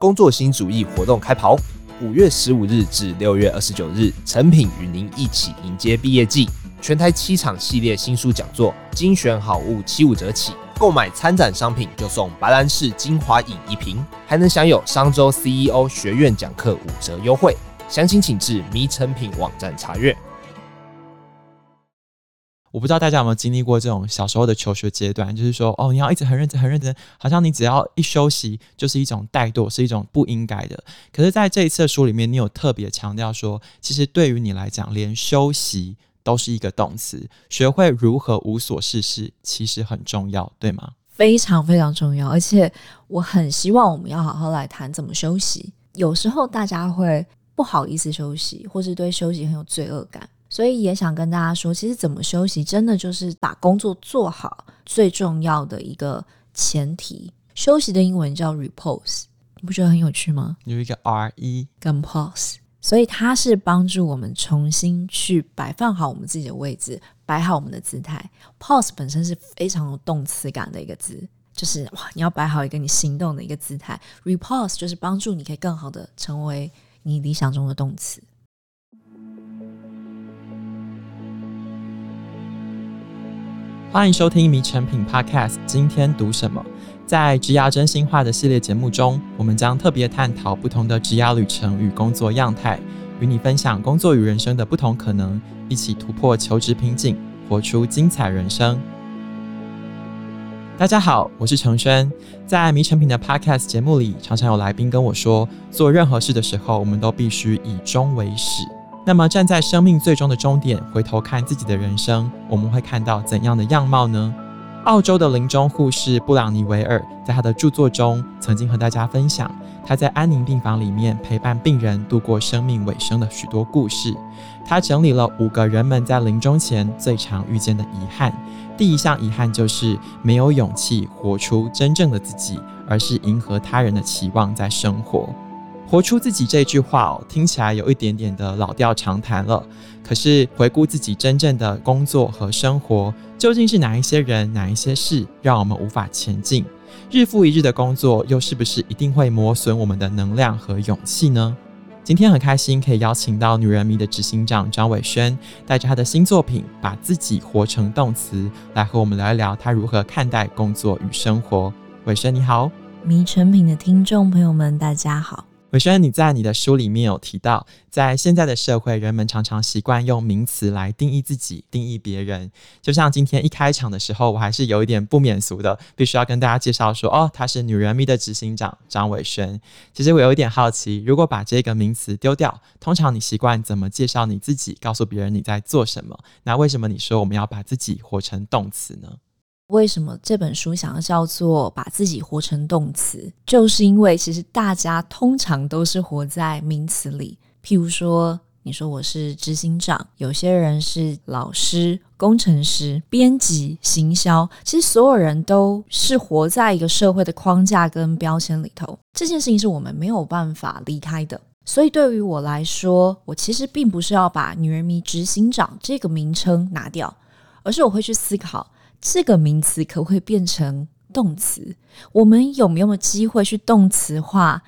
工作新主义活动开跑，五月十五日至六月二十九日，诚品与您一起迎接毕业季。全台七场系列新书讲座，精选好物七五折起，购买参展商品就送白兰氏精华饮一瓶，还能享有商周 CEO 学院讲课五折优惠。详情请至迷诚品网站查阅。我不知道大家有没有经历过这种小时候的求学阶段，就是说，哦，你要一直很认真、很认真，好像你只要一休息就是一种怠惰，是一种不应该的。可是，在这一次的书里面，你有特别强调说，其实对于你来讲，连休息都是一个动词，学会如何无所事事，其实很重要，对吗？非常非常重要，而且我很希望我们要好好来谈怎么休息。有时候大家会不好意思休息，或是对休息很有罪恶感。所以也想跟大家说，其实怎么休息，真的就是把工作做好最重要的一个前提。休息的英文叫 repose，你不觉得很有趣吗？有一个 R E 跟 pause，所以它是帮助我们重新去摆放好我们自己的位置，摆好我们的姿态。pause 本身是非常有动词感的一个字，就是哇，你要摆好一个你行动的一个姿态。repose 就是帮助你可以更好的成为你理想中的动词。欢迎收听《迷成品 Podcast》，今天读什么？在职涯真心话的系列节目中，我们将特别探讨不同的职涯旅程与工作样态，与你分享工作与人生的不同可能，一起突破求职瓶颈，活出精彩人生。大家好，我是承轩。在《迷成品》的 Podcast 节目里，常常有来宾跟我说，做任何事的时候，我们都必须以终为始。那么，站在生命最终的终点，回头看自己的人生，我们会看到怎样的样貌呢？澳洲的临终护士布朗尼维尔在他的著作中，曾经和大家分享他在安宁病房里面陪伴病人度过生命尾声的许多故事。他整理了五个人们在临终前最常遇见的遗憾。第一项遗憾就是没有勇气活出真正的自己，而是迎合他人的期望在生活。活出自己这句话哦，听起来有一点点的老调常谈了。可是回顾自己真正的工作和生活，究竟是哪一些人、哪一些事让我们无法前进？日复一日的工作，又是不是一定会磨损我们的能量和勇气呢？今天很开心可以邀请到女人迷的执行长张伟轩，带着他的新作品《把自己活成动词》，来和我们聊一聊他如何看待工作与生活。伟轩你好，迷成品的听众朋友们，大家好。伟轩，你在你的书里面有提到，在现在的社会，人们常常习惯用名词来定义自己、定义别人。就像今天一开场的时候，我还是有一点不免俗的，必须要跟大家介绍说，哦，他是女人迷的执行长张伟轩。其实我有一点好奇，如果把这个名词丢掉，通常你习惯怎么介绍你自己，告诉别人你在做什么？那为什么你说我们要把自己活成动词呢？为什么这本书想要叫做把自己活成动词？就是因为其实大家通常都是活在名词里。譬如说，你说我是执行长，有些人是老师、工程师、编辑、行销，其实所有人都是活在一个社会的框架跟标签里头。这件事情是我们没有办法离开的。所以对于我来说，我其实并不是要把“女人迷执行长”这个名称拿掉，而是我会去思考。这个名词可不可以变成动词？我们有没有机会去动词化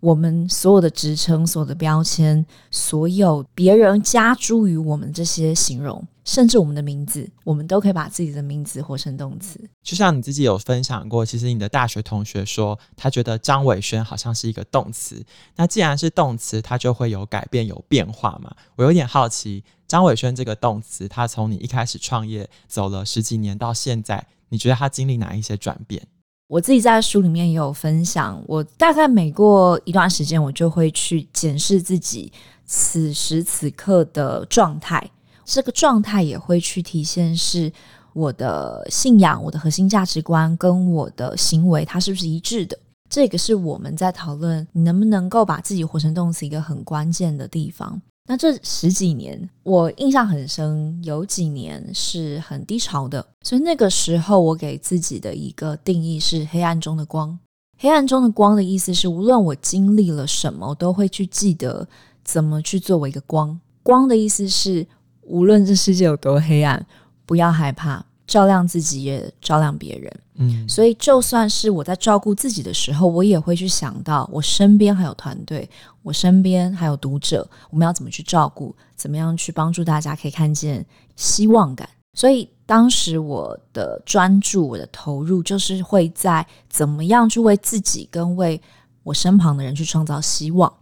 我们所有的职称、所有的标签、所有别人加诸于我们这些形容，甚至我们的名字，我们都可以把自己的名字活成动词。就像你自己有分享过，其实你的大学同学说，他觉得张伟轩好像是一个动词。那既然是动词，它就会有改变、有变化嘛。我有点好奇。张伟轩这个动词，他从你一开始创业走了十几年到现在，你觉得他经历哪一些转变？我自己在书里面也有分享，我大概每过一段时间，我就会去检视自己此时此刻的状态，这个状态也会去体现是我的信仰、我的核心价值观跟我的行为，它是不是一致的？这个是我们在讨论你能不能够把自己活成动词一个很关键的地方。那这十几年，我印象很深，有几年是很低潮的，所以那个时候我给自己的一个定义是黑暗中的光。黑暗中的光的意思是，无论我经历了什么，都会去记得怎么去作为一个光。光的意思是，无论这世界有多黑暗，不要害怕，照亮自己也照亮别人。嗯，所以就算是我在照顾自己的时候，我也会去想到我身边还有团队，我身边还有读者，我们要怎么去照顾，怎么样去帮助大家可以看见希望感。所以当时我的专注，我的投入，就是会在怎么样去为自己跟为我身旁的人去创造希望。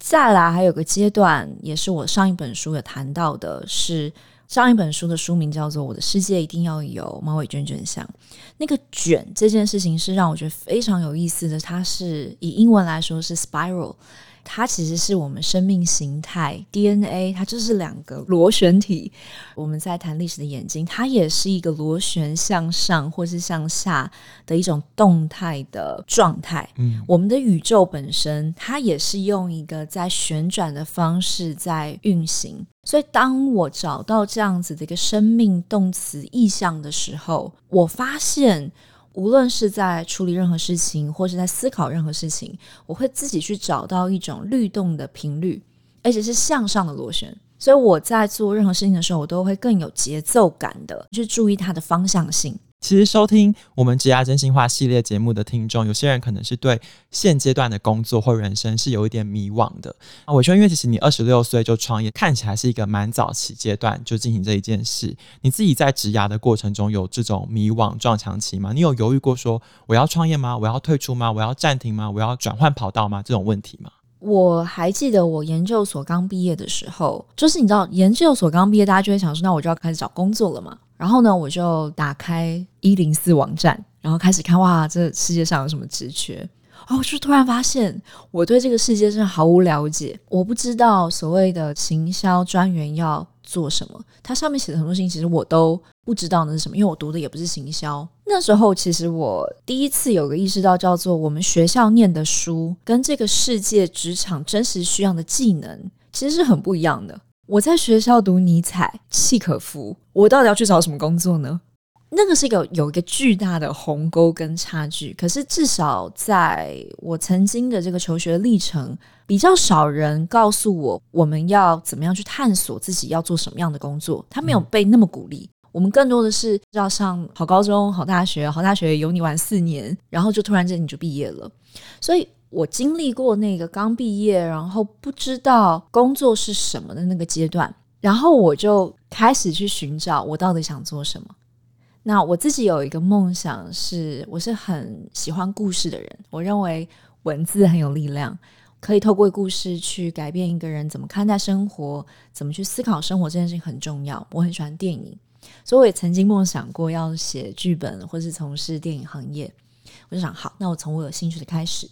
再来还有个阶段，也是我上一本书有谈到的，是上一本书的书名叫做《我的世界一定要有猫尾卷卷香》。那个卷这件事情是让我觉得非常有意思的，它是以英文来说是 spiral。它其实是我们生命形态 DNA，它就是两个螺旋体。我们在谈历史的眼睛，它也是一个螺旋向上或是向下的一种动态的状态。嗯，我们的宇宙本身，它也是用一个在旋转的方式在运行。所以，当我找到这样子的一个生命动词意象的时候，我发现。无论是在处理任何事情，或是在思考任何事情，我会自己去找到一种律动的频率，而且是向上的螺旋。所以我在做任何事情的时候，我都会更有节奏感的去注意它的方向性。其实收听我们职涯真心话系列节目的听众，有些人可能是对现阶段的工作或人生是有一点迷惘的。啊，玮轩，因为其实你二十六岁就创业，看起来是一个蛮早期阶段就进行这一件事。你自己在职涯的过程中有这种迷惘撞墙期吗？你有犹豫过说我要创业吗？我要退出吗？我要暂停吗？我要转换跑道吗？这种问题吗？我还记得我研究所刚毕业的时候，就是你知道研究所刚毕业，大家就会想说，那我就要开始找工作了嘛。然后呢，我就打开一零四网站，然后开始看，哇，这世界上有什么职缺？哦，我就突然发现，我对这个世界真的毫无了解。我不知道所谓的行销专员要做什么，它上面写的很多事情，其实我都不知道那是什么，因为我读的也不是行销。那时候，其实我第一次有个意识到，叫做我们学校念的书，跟这个世界职场真实需要的技能，其实是很不一样的。我在学校读尼采、契可夫，我到底要去找什么工作呢？那个是一个有一个巨大的鸿沟跟差距。可是至少在我曾经的这个求学历程，比较少人告诉我我们要怎么样去探索自己要做什么样的工作。他没有被那么鼓励。我们更多的是要上好高中、好大学，好大学有你玩四年，然后就突然间你就毕业了。所以。我经历过那个刚毕业，然后不知道工作是什么的那个阶段，然后我就开始去寻找我到底想做什么。那我自己有一个梦想是，我是很喜欢故事的人，我认为文字很有力量，可以透过故事去改变一个人怎么看待生活，怎么去思考生活这件事情很重要。我很喜欢电影，所以我也曾经梦想过要写剧本，或是从事电影行业。我就想，好，那我从我有兴趣的开始。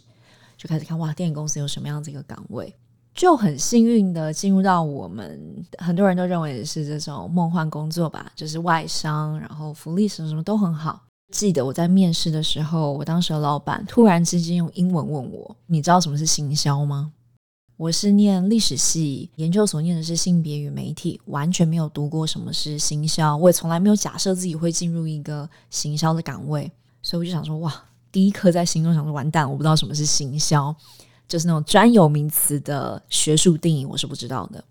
就开始看哇，电影公司有什么样子一个岗位，就很幸运的进入到我们很多人都认为是这种梦幻工作吧，就是外商，然后福利什么什么都很好。记得我在面试的时候，我当时的老板突然之间用英文问我：“你知道什么是行销吗？”我是念历史系，研究所念的是性别与媒体，完全没有读过什么是行销，我也从来没有假设自己会进入一个行销的岗位，所以我就想说哇。第一刻在心中想说完蛋，我不知道什么是行销，就是那种专有名词的学术定义，我是不知道的。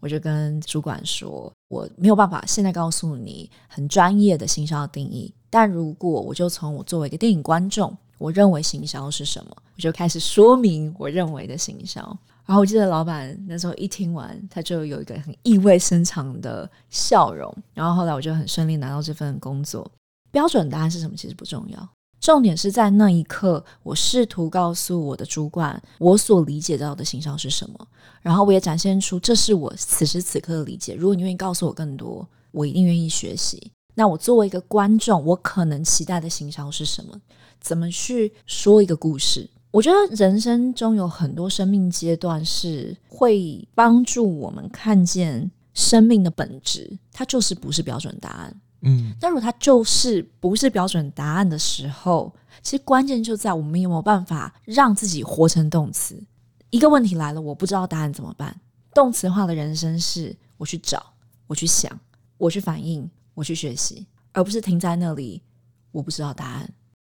我就跟主管说，我没有办法现在告诉你很专业的行销的定义。但如果我就从我作为一个电影观众，我认为行销是什么，我就开始说明我认为的行销。然后我记得老板那时候一听完，他就有一个很意味深长的笑容。然后后来我就很顺利拿到这份工作。标准答案是什么？其实不重要。重点是在那一刻，我试图告诉我的主管，我所理解到的行销是什么，然后我也展现出这是我此时此刻的理解。如果你愿意告诉我更多，我一定愿意学习。那我作为一个观众，我可能期待的行销是什么？怎么去说一个故事？我觉得人生中有很多生命阶段是会帮助我们看见生命的本质，它就是不是标准答案。嗯，但如果它就是不是标准答案的时候，其实关键就在我们有没有办法让自己活成动词。一个问题来了，我不知道答案怎么办？动词化的人生是我去找，我去想，我去反应，我去学习，而不是停在那里，我不知道答案。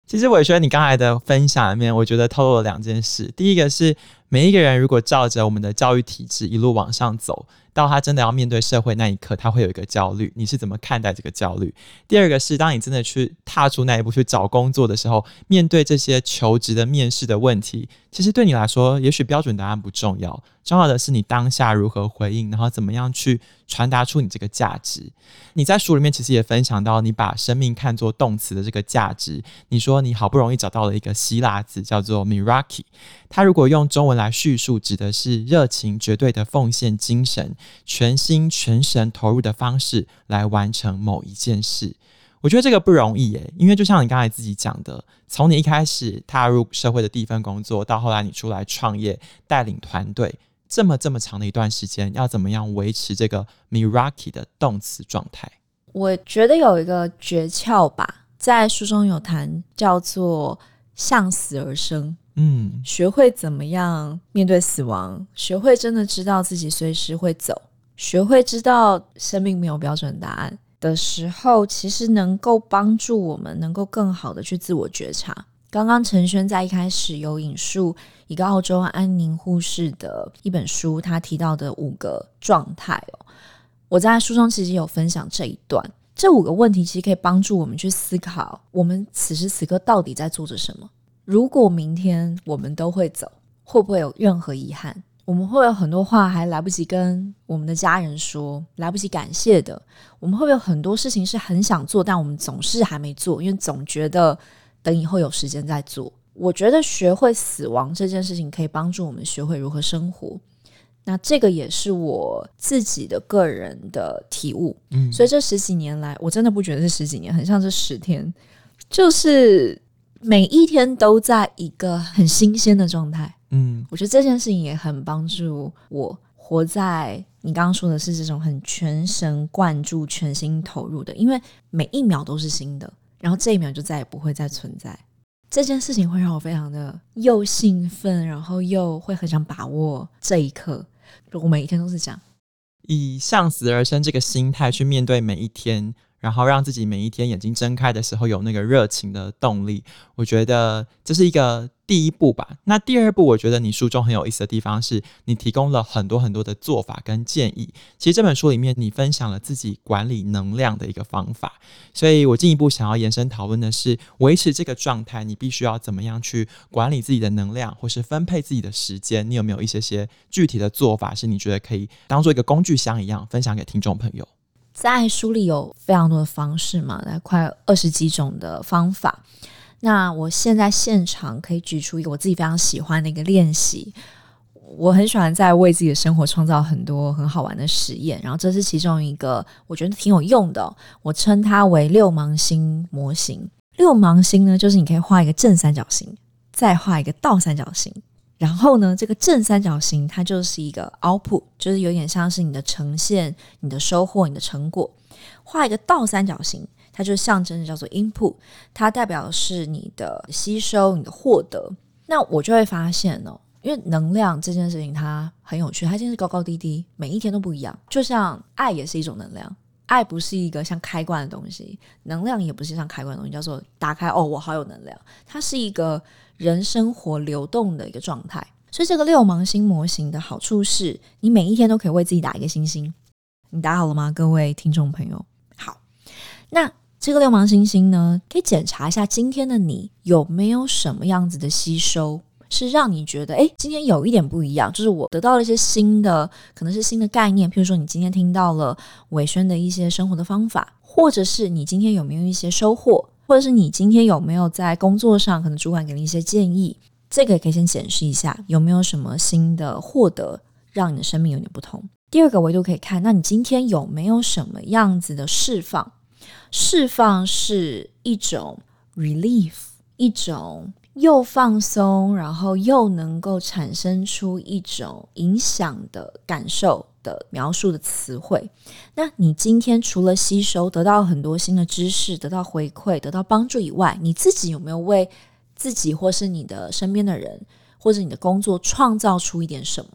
其实玮轩，你刚才的分享里面，我觉得透露了两件事。第一个是每一个人如果照着我们的教育体制一路往上走，到他真的要面对社会那一刻，他会有一个焦虑。你是怎么看待这个焦虑？第二个是，当你真的去踏出那一步去找工作的时候，面对这些求职的面试的问题，其实对你来说，也许标准答案不重要，重要的是你当下如何回应，然后怎么样去传达出你这个价值。你在书里面其实也分享到，你把生命看作动词的这个价值。你说你好不容易找到了一个希腊字，叫做 miraki，它如果用中文来叙述，指的是热情、绝对的奉献精神。全心全神投入的方式来完成某一件事，我觉得这个不容易耶。因为就像你刚才自己讲的，从你一开始踏入社会的第一份工作，到后来你出来创业带领团队，这么这么长的一段时间，要怎么样维持这个 miraki 的动词状态？我觉得有一个诀窍吧，在书中有谈，叫做向死而生。嗯，学会怎么样面对死亡，学会真的知道自己随时会走，学会知道生命没有标准答案的时候，其实能够帮助我们能够更好的去自我觉察。刚刚陈轩在一开始有引述一个澳洲安宁护士的一本书，他提到的五个状态哦，我在书中其实有分享这一段，这五个问题其实可以帮助我们去思考，我们此时此刻到底在做着什么。如果明天我们都会走，会不会有任何遗憾？我们会有很多话还来不及跟我们的家人说，来不及感谢的。我们会不会有很多事情是很想做，但我们总是还没做，因为总觉得等以后有时间再做。我觉得学会死亡这件事情可以帮助我们学会如何生活。那这个也是我自己的个人的体悟。嗯，所以这十几年来，我真的不觉得是十几年，很像这十天，就是。每一天都在一个很新鲜的状态，嗯，我觉得这件事情也很帮助我活在你刚刚说的是这种很全神贯注、全心投入的，因为每一秒都是新的，然后这一秒就再也不会再存在。这件事情会让我非常的又兴奋，然后又会很想把握这一刻。我每一天都是这样，以向死而生这个心态去面对每一天。然后让自己每一天眼睛睁开的时候有那个热情的动力，我觉得这是一个第一步吧。那第二步，我觉得你书中很有意思的地方是你提供了很多很多的做法跟建议。其实这本书里面你分享了自己管理能量的一个方法，所以我进一步想要延伸讨论的是，维持这个状态，你必须要怎么样去管理自己的能量，或是分配自己的时间？你有没有一些些具体的做法，是你觉得可以当做一个工具箱一样分享给听众朋友？在书里有非常多的方式嘛，来快二十几种的方法。那我现在现场可以举出一个我自己非常喜欢的一个练习。我很喜欢在为自己的生活创造很多很好玩的实验，然后这是其中一个我觉得挺有用的。我称它为六芒星模型。六芒星呢，就是你可以画一个正三角形，再画一个倒三角形。然后呢，这个正三角形它就是一个 output，就是有点像是你的呈现、你的收获、你的成果。画一个倒三角形，它就象征着叫做 input，它代表的是你的吸收、你的获得。那我就会发现哦，因为能量这件事情它很有趣，它真是高高低低，每一天都不一样。就像爱也是一种能量，爱不是一个像开关的东西，能量也不是像开关的东西，叫做打开哦，我好有能量。它是一个。人生活流动的一个状态，所以这个六芒星模型的好处是，你每一天都可以为自己打一个星星。你打好了吗，各位听众朋友？好，那这个六芒星星呢，可以检查一下今天的你有没有什么样子的吸收，是让你觉得，诶，今天有一点不一样，就是我得到了一些新的，可能是新的概念，譬如说你今天听到了伟轩的一些生活的方法，或者是你今天有没有一些收获。或者是你今天有没有在工作上，可能主管给你一些建议，这个也可以先检视一下有没有什么新的获得，让你的生命有点不同。第二个维度可以看，那你今天有没有什么样子的释放？释放是一种 relief，一种。又放松，然后又能够产生出一种影响的感受的描述的词汇。那你今天除了吸收，得到很多新的知识，得到回馈，得到帮助以外，你自己有没有为自己或是你的身边的人，或者你的工作创造出一点什么？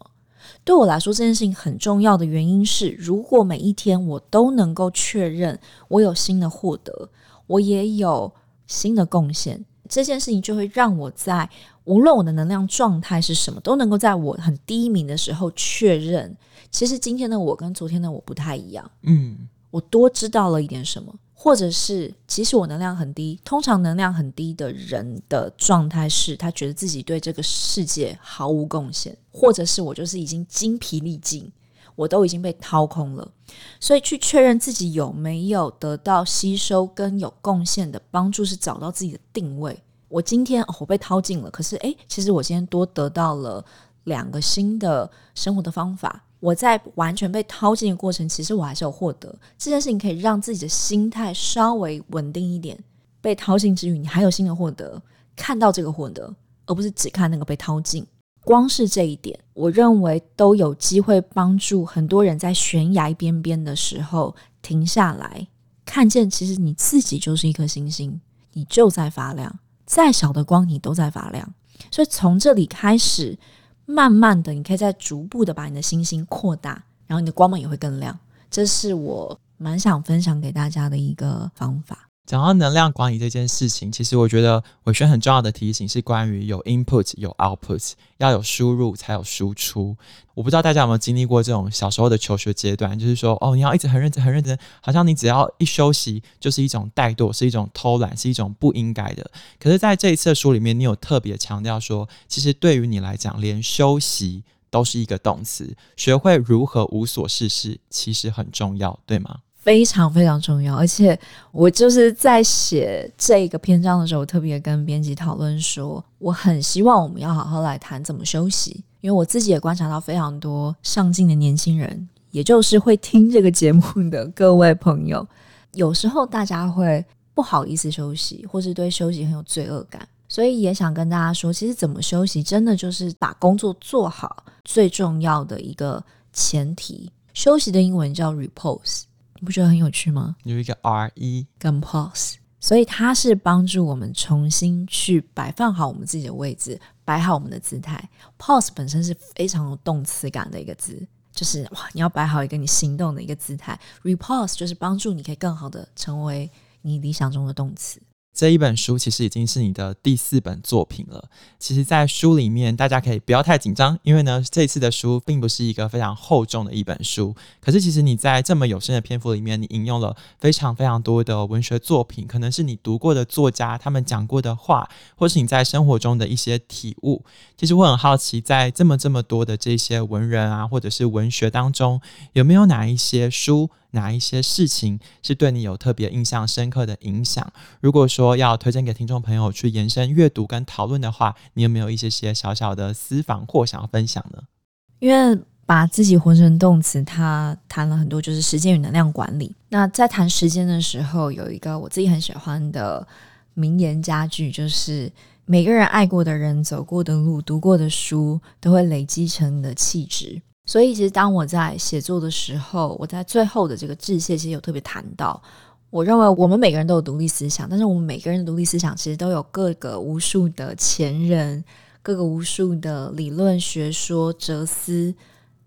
对我来说，这件事情很重要的原因是，如果每一天我都能够确认我有新的获得，我也有新的贡献。这件事情就会让我在无论我的能量状态是什么，都能够在我很低迷的时候确认，其实今天的我跟昨天的我不太一样。嗯，我多知道了一点什么，或者是其实我能量很低。通常能量很低的人的状态是他觉得自己对这个世界毫无贡献，或者是我就是已经精疲力尽。我都已经被掏空了，所以去确认自己有没有得到吸收跟有贡献的帮助，是找到自己的定位。我今天，我被掏尽了，可是诶，其实我今天多得到了两个新的生活的方法。我在完全被掏尽的过程，其实我还是有获得这件事情，可以让自己的心态稍微稳定一点。被掏尽之余，你还有新的获得，看到这个获得，而不是只看那个被掏尽。光是这一点，我认为都有机会帮助很多人在悬崖边边的时候停下来，看见其实你自己就是一颗星星，你就在发亮，再小的光你都在发亮。所以从这里开始，慢慢的，你可以再逐步的把你的星星扩大，然后你的光芒也会更亮。这是我蛮想分享给大家的一个方法。讲到能量管理这件事情，其实我觉得玮轩很重要的提醒是关于有 input 有 output，要有输入才有输出。我不知道大家有没有经历过这种小时候的求学阶段，就是说哦，你要一直很认真很认真，好像你只要一休息就是一种怠惰，是一种偷懒，是一种不应该的。可是在这一次的书里面，你有特别强调说，其实对于你来讲，连休息都是一个动词，学会如何无所事事，其实很重要，对吗？非常非常重要，而且我就是在写这个篇章的时候，我特别跟编辑讨论说，我很希望我们要好好来谈怎么休息，因为我自己也观察到非常多上进的年轻人，也就是会听这个节目的各位朋友，有时候大家会不好意思休息，或是对休息很有罪恶感，所以也想跟大家说，其实怎么休息，真的就是把工作做好最重要的一个前提。休息的英文叫 repose。你不觉得很有趣吗？有一个 R E 跟 pause，所以它是帮助我们重新去摆放好我们自己的位置，摆好我们的姿态。Pause 本身是非常有动词感的一个字，就是哇，你要摆好一个你行动的一个姿态。Repose 就是帮助你可以更好的成为你理想中的动词。这一本书其实已经是你的第四本作品了。其实，在书里面，大家可以不要太紧张，因为呢，这次的书并不是一个非常厚重的一本书。可是，其实你在这么有限的篇幅里面，你引用了非常非常多的文学作品，可能是你读过的作家他们讲过的话，或是你在生活中的一些体悟。其实我很好奇，在这么这么多的这些文人啊，或者是文学当中，有没有哪一些书？哪一些事情是对你有特别印象深刻的影响？如果说要推荐给听众朋友去延伸阅读跟讨论的话，你有没有一些些小小的私房或想要分享呢？因为把自己活成动词，他谈了很多，就是时间与能量管理。那在谈时间的时候，有一个我自己很喜欢的名言佳句，就是每个人爱过的人、走过的路、读过的书，都会累积成你的气质。所以，其实当我在写作的时候，我在最后的这个致谢，其实有特别谈到，我认为我们每个人都有独立思想，但是我们每个人的独立思想其实都有各个无数的前人，各个无数的理论学说、哲思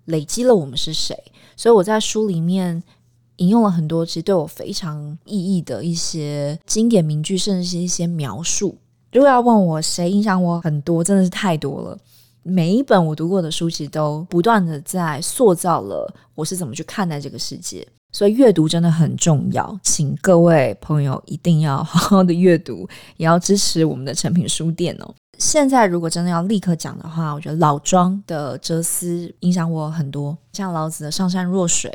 累积了我们是谁。所以我在书里面引用了很多其实对我非常意义的一些经典名句，甚至是一些描述。如果要问我谁影响我很多，真的是太多了。每一本我读过的书籍都不断的在塑造了我是怎么去看待这个世界，所以阅读真的很重要，请各位朋友一定要好好的阅读，也要支持我们的成品书店哦。现在如果真的要立刻讲的话，我觉得老庄的哲思影响我很多，像老子的上善若水，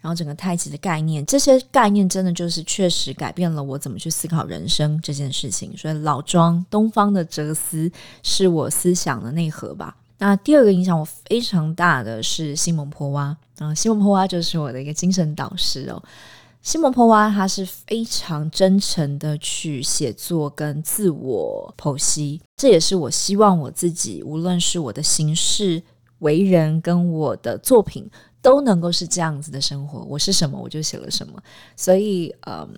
然后整个太极的概念，这些概念真的就是确实改变了我怎么去思考人生这件事情。所以老庄东方的哲思是我思想的内核吧。那第二个影响我非常大的是西蒙波娃，啊，西蒙波娃就是我的一个精神导师哦。西蒙波娃他是非常真诚的去写作跟自我剖析，这也是我希望我自己，无论是我的行事为人跟我的作品，都能够是这样子的生活。我是什么，我就写了什么。所以，嗯，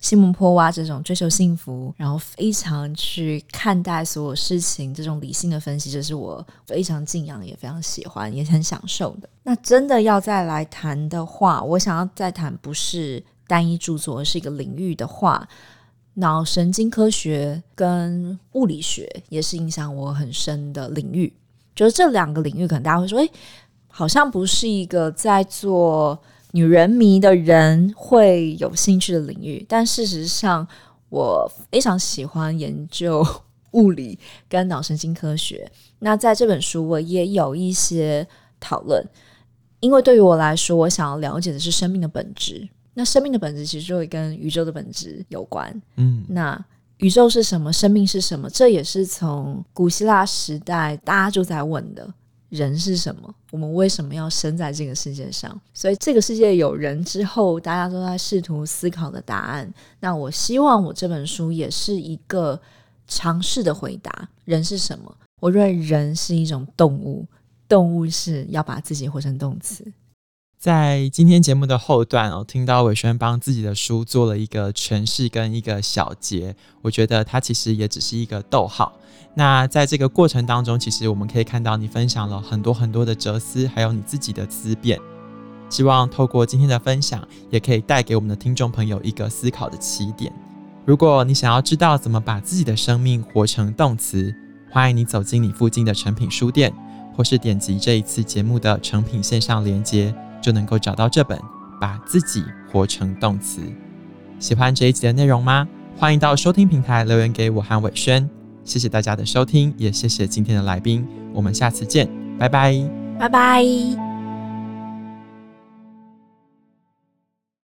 西蒙波娃这种追求幸福，然后非常去看待所有事情这种理性的分析，这是我非常敬仰，也非常喜欢，也很享受的。那真的要再来谈的话，我想要再谈不是单一著作，而是一个领域的话，脑神经科学跟物理学也是影响我很深的领域。就是这两个领域，可能大家会说，诶，好像不是一个在做女人迷的人会有兴趣的领域。但事实上，我非常喜欢研究物理跟脑神经科学。那在这本书，我也有一些讨论，因为对于我来说，我想要了解的是生命的本质。那生命的本质其实就会跟宇宙的本质有关。嗯，那宇宙是什么？生命是什么？这也是从古希腊时代大家就在问的：人是什么？我们为什么要生在这个世界上？所以这个世界有人之后，大家都在试图思考的答案。那我希望我这本书也是一个尝试的回答：人是什么？我认为人是一种动物，动物是要把自己活成动词。在今天节目的后段我，听到伟轩帮自己的书做了一个诠释跟一个小结，我觉得它其实也只是一个逗号。那在这个过程当中，其实我们可以看到你分享了很多很多的哲思，还有你自己的思辨。希望透过今天的分享，也可以带给我们的听众朋友一个思考的起点。如果你想要知道怎么把自己的生命活成动词，欢迎你走进你附近的成品书店，或是点击这一次节目的成品线上连结。就能够找到这本《把自己活成动词》。喜欢这一集的内容吗？欢迎到收听平台留言给我和伟轩。谢谢大家的收听，也谢谢今天的来宾。我们下次见，拜拜，拜拜。